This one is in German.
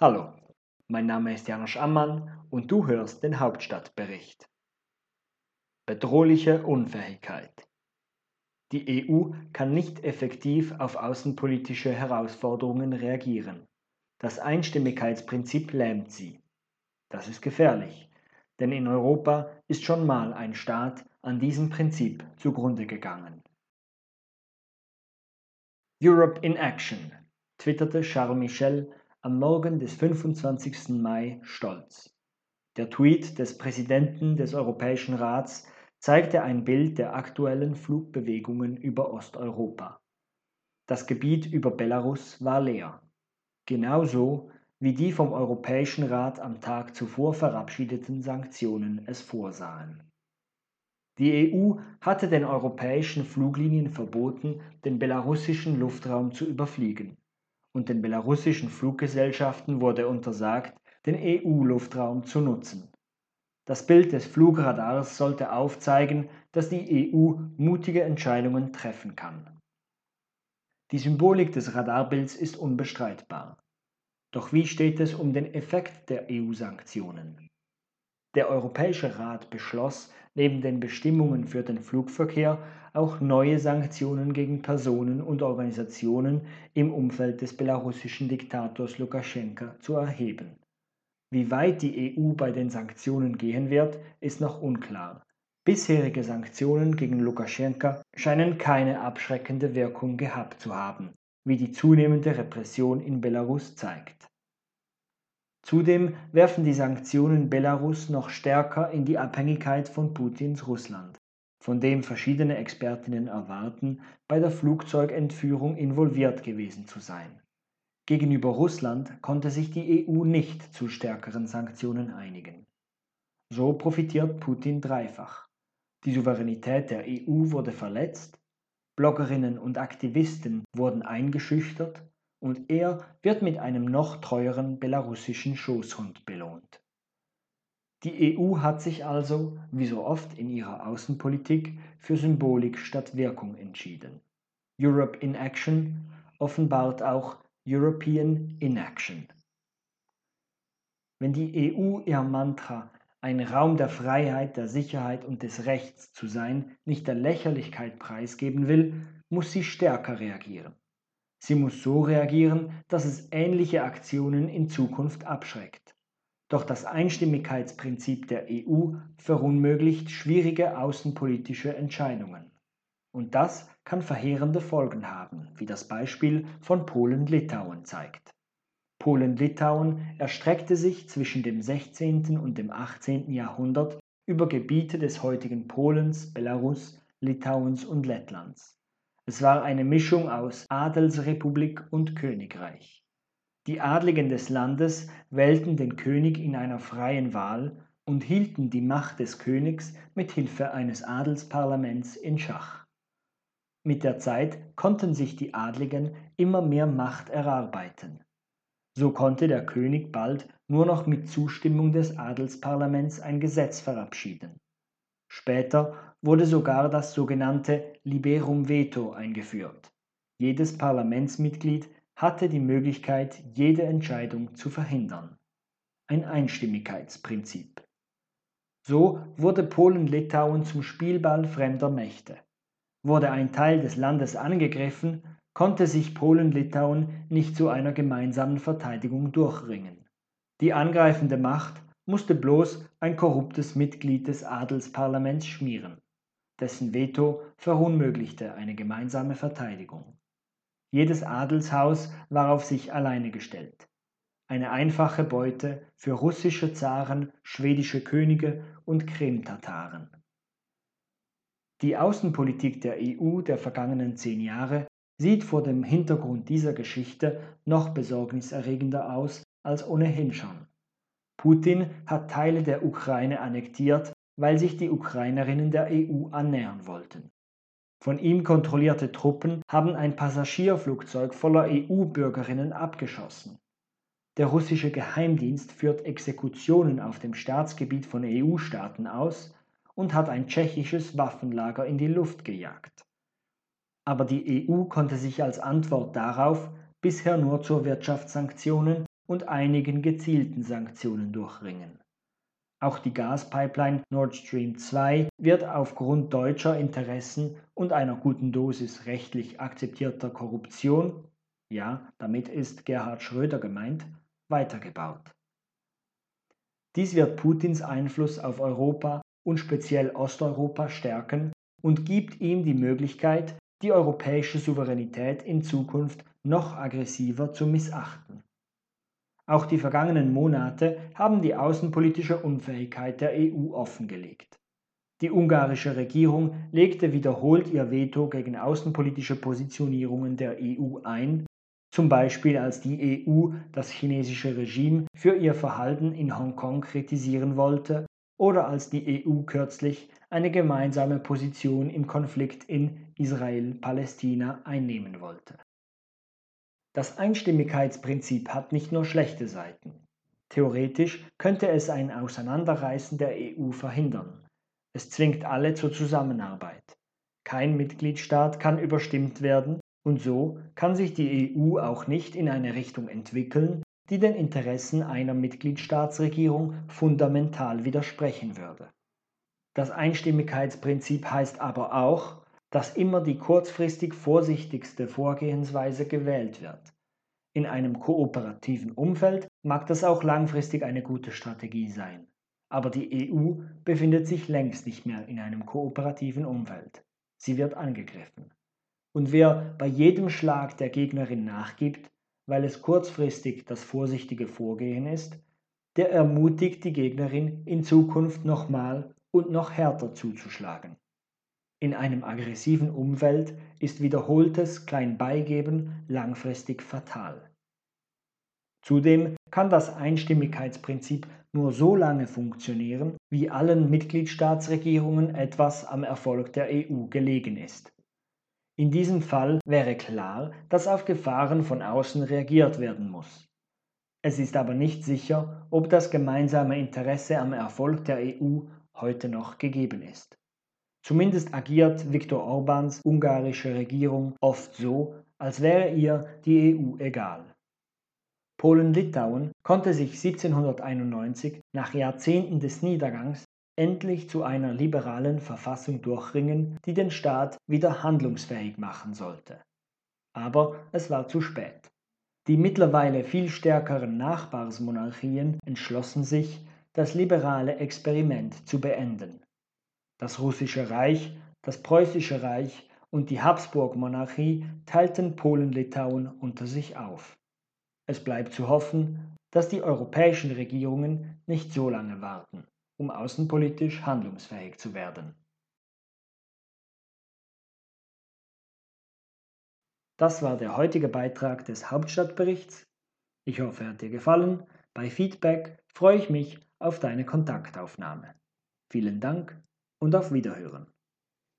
Hallo, mein Name ist Janosch Ammann und du hörst den Hauptstadtbericht. Bedrohliche Unfähigkeit. Die EU kann nicht effektiv auf außenpolitische Herausforderungen reagieren. Das Einstimmigkeitsprinzip lähmt sie. Das ist gefährlich, denn in Europa ist schon mal ein Staat an diesem Prinzip zugrunde gegangen. Europe in Action, twitterte Charles Michel am Morgen des 25. Mai stolz. Der Tweet des Präsidenten des Europäischen Rats zeigte ein Bild der aktuellen Flugbewegungen über Osteuropa. Das Gebiet über Belarus war leer, genauso wie die vom Europäischen Rat am Tag zuvor verabschiedeten Sanktionen es vorsahen. Die EU hatte den europäischen Fluglinien verboten, den belarussischen Luftraum zu überfliegen und den belarussischen Fluggesellschaften wurde untersagt, den EU-Luftraum zu nutzen. Das Bild des Flugradars sollte aufzeigen, dass die EU mutige Entscheidungen treffen kann. Die Symbolik des Radarbilds ist unbestreitbar. Doch wie steht es um den Effekt der EU-Sanktionen? Der Europäische Rat beschloss, neben den Bestimmungen für den Flugverkehr auch neue Sanktionen gegen Personen und Organisationen im Umfeld des belarussischen Diktators Lukaschenka zu erheben. Wie weit die EU bei den Sanktionen gehen wird, ist noch unklar. Bisherige Sanktionen gegen Lukaschenka scheinen keine abschreckende Wirkung gehabt zu haben, wie die zunehmende Repression in Belarus zeigt. Zudem werfen die Sanktionen Belarus noch stärker in die Abhängigkeit von Putins Russland, von dem verschiedene Expertinnen erwarten, bei der Flugzeugentführung involviert gewesen zu sein. Gegenüber Russland konnte sich die EU nicht zu stärkeren Sanktionen einigen. So profitiert Putin dreifach. Die Souveränität der EU wurde verletzt, Bloggerinnen und Aktivisten wurden eingeschüchtert und er wird mit einem noch teuren belarussischen Schoßhund belohnt. Die EU hat sich also, wie so oft in ihrer Außenpolitik, für Symbolik statt Wirkung entschieden. Europe in Action offenbart auch European Inaction. Wenn die EU ihr Mantra, ein Raum der Freiheit, der Sicherheit und des Rechts zu sein, nicht der Lächerlichkeit preisgeben will, muss sie stärker reagieren. Sie muss so reagieren, dass es ähnliche Aktionen in Zukunft abschreckt. Doch das Einstimmigkeitsprinzip der EU verunmöglicht schwierige außenpolitische Entscheidungen. Und das kann verheerende Folgen haben, wie das Beispiel von Polen-Litauen zeigt. Polen-Litauen erstreckte sich zwischen dem 16. und dem 18. Jahrhundert über Gebiete des heutigen Polens, Belarus, Litauens und Lettlands. Es war eine Mischung aus Adelsrepublik und Königreich. Die Adligen des Landes wählten den König in einer freien Wahl und hielten die Macht des Königs mit Hilfe eines Adelsparlaments in Schach. Mit der Zeit konnten sich die Adligen immer mehr Macht erarbeiten. So konnte der König bald nur noch mit Zustimmung des Adelsparlaments ein Gesetz verabschieden. Später wurde sogar das sogenannte Liberum Veto eingeführt. Jedes Parlamentsmitglied hatte die Möglichkeit, jede Entscheidung zu verhindern. Ein Einstimmigkeitsprinzip. So wurde Polen-Litauen zum Spielball fremder Mächte. Wurde ein Teil des Landes angegriffen, konnte sich Polen-Litauen nicht zu einer gemeinsamen Verteidigung durchringen. Die angreifende Macht musste bloß ein korruptes Mitglied des Adelsparlaments schmieren. Dessen Veto verunmöglichte eine gemeinsame Verteidigung. Jedes Adelshaus war auf sich alleine gestellt. Eine einfache Beute für russische Zaren, schwedische Könige und Krim-Tataren. Die Außenpolitik der EU der vergangenen zehn Jahre sieht vor dem Hintergrund dieser Geschichte noch besorgniserregender aus als ohnehin schon. Putin hat Teile der Ukraine annektiert weil sich die Ukrainerinnen der EU annähern wollten. Von ihm kontrollierte Truppen haben ein Passagierflugzeug voller EU-Bürgerinnen abgeschossen. Der russische Geheimdienst führt Exekutionen auf dem Staatsgebiet von EU-Staaten aus und hat ein tschechisches Waffenlager in die Luft gejagt. Aber die EU konnte sich als Antwort darauf bisher nur zu Wirtschaftssanktionen und einigen gezielten Sanktionen durchringen. Auch die Gaspipeline Nord Stream 2 wird aufgrund deutscher Interessen und einer guten Dosis rechtlich akzeptierter Korruption, ja, damit ist Gerhard Schröder gemeint, weitergebaut. Dies wird Putins Einfluss auf Europa und speziell Osteuropa stärken und gibt ihm die Möglichkeit, die europäische Souveränität in Zukunft noch aggressiver zu missachten. Auch die vergangenen Monate haben die außenpolitische Unfähigkeit der EU offengelegt. Die ungarische Regierung legte wiederholt ihr Veto gegen außenpolitische Positionierungen der EU ein, zum Beispiel als die EU das chinesische Regime für ihr Verhalten in Hongkong kritisieren wollte oder als die EU kürzlich eine gemeinsame Position im Konflikt in Israel-Palästina einnehmen wollte. Das Einstimmigkeitsprinzip hat nicht nur schlechte Seiten. Theoretisch könnte es ein Auseinanderreißen der EU verhindern. Es zwingt alle zur Zusammenarbeit. Kein Mitgliedstaat kann überstimmt werden und so kann sich die EU auch nicht in eine Richtung entwickeln, die den Interessen einer Mitgliedstaatsregierung fundamental widersprechen würde. Das Einstimmigkeitsprinzip heißt aber auch, dass immer die kurzfristig vorsichtigste Vorgehensweise gewählt wird. In einem kooperativen Umfeld mag das auch langfristig eine gute Strategie sein. Aber die EU befindet sich längst nicht mehr in einem kooperativen Umfeld. Sie wird angegriffen. Und wer bei jedem Schlag der Gegnerin nachgibt, weil es kurzfristig das vorsichtige Vorgehen ist, der ermutigt die Gegnerin in Zukunft nochmal und noch härter zuzuschlagen. In einem aggressiven Umfeld ist wiederholtes Kleinbeigeben langfristig fatal. Zudem kann das Einstimmigkeitsprinzip nur so lange funktionieren, wie allen Mitgliedstaatsregierungen etwas am Erfolg der EU gelegen ist. In diesem Fall wäre klar, dass auf Gefahren von außen reagiert werden muss. Es ist aber nicht sicher, ob das gemeinsame Interesse am Erfolg der EU heute noch gegeben ist. Zumindest agiert Viktor Orbáns ungarische Regierung oft so, als wäre ihr die EU egal. Polen-Litauen konnte sich 1791 nach Jahrzehnten des Niedergangs endlich zu einer liberalen Verfassung durchringen, die den Staat wieder handlungsfähig machen sollte. Aber es war zu spät. Die mittlerweile viel stärkeren Nachbarsmonarchien entschlossen sich, das liberale Experiment zu beenden. Das Russische Reich, das Preußische Reich und die Habsburg-Monarchie teilten Polen-Litauen unter sich auf. Es bleibt zu hoffen, dass die europäischen Regierungen nicht so lange warten, um außenpolitisch handlungsfähig zu werden. Das war der heutige Beitrag des Hauptstadtberichts. Ich hoffe, er hat dir gefallen. Bei Feedback freue ich mich auf deine Kontaktaufnahme. Vielen Dank und auf Wiederhören.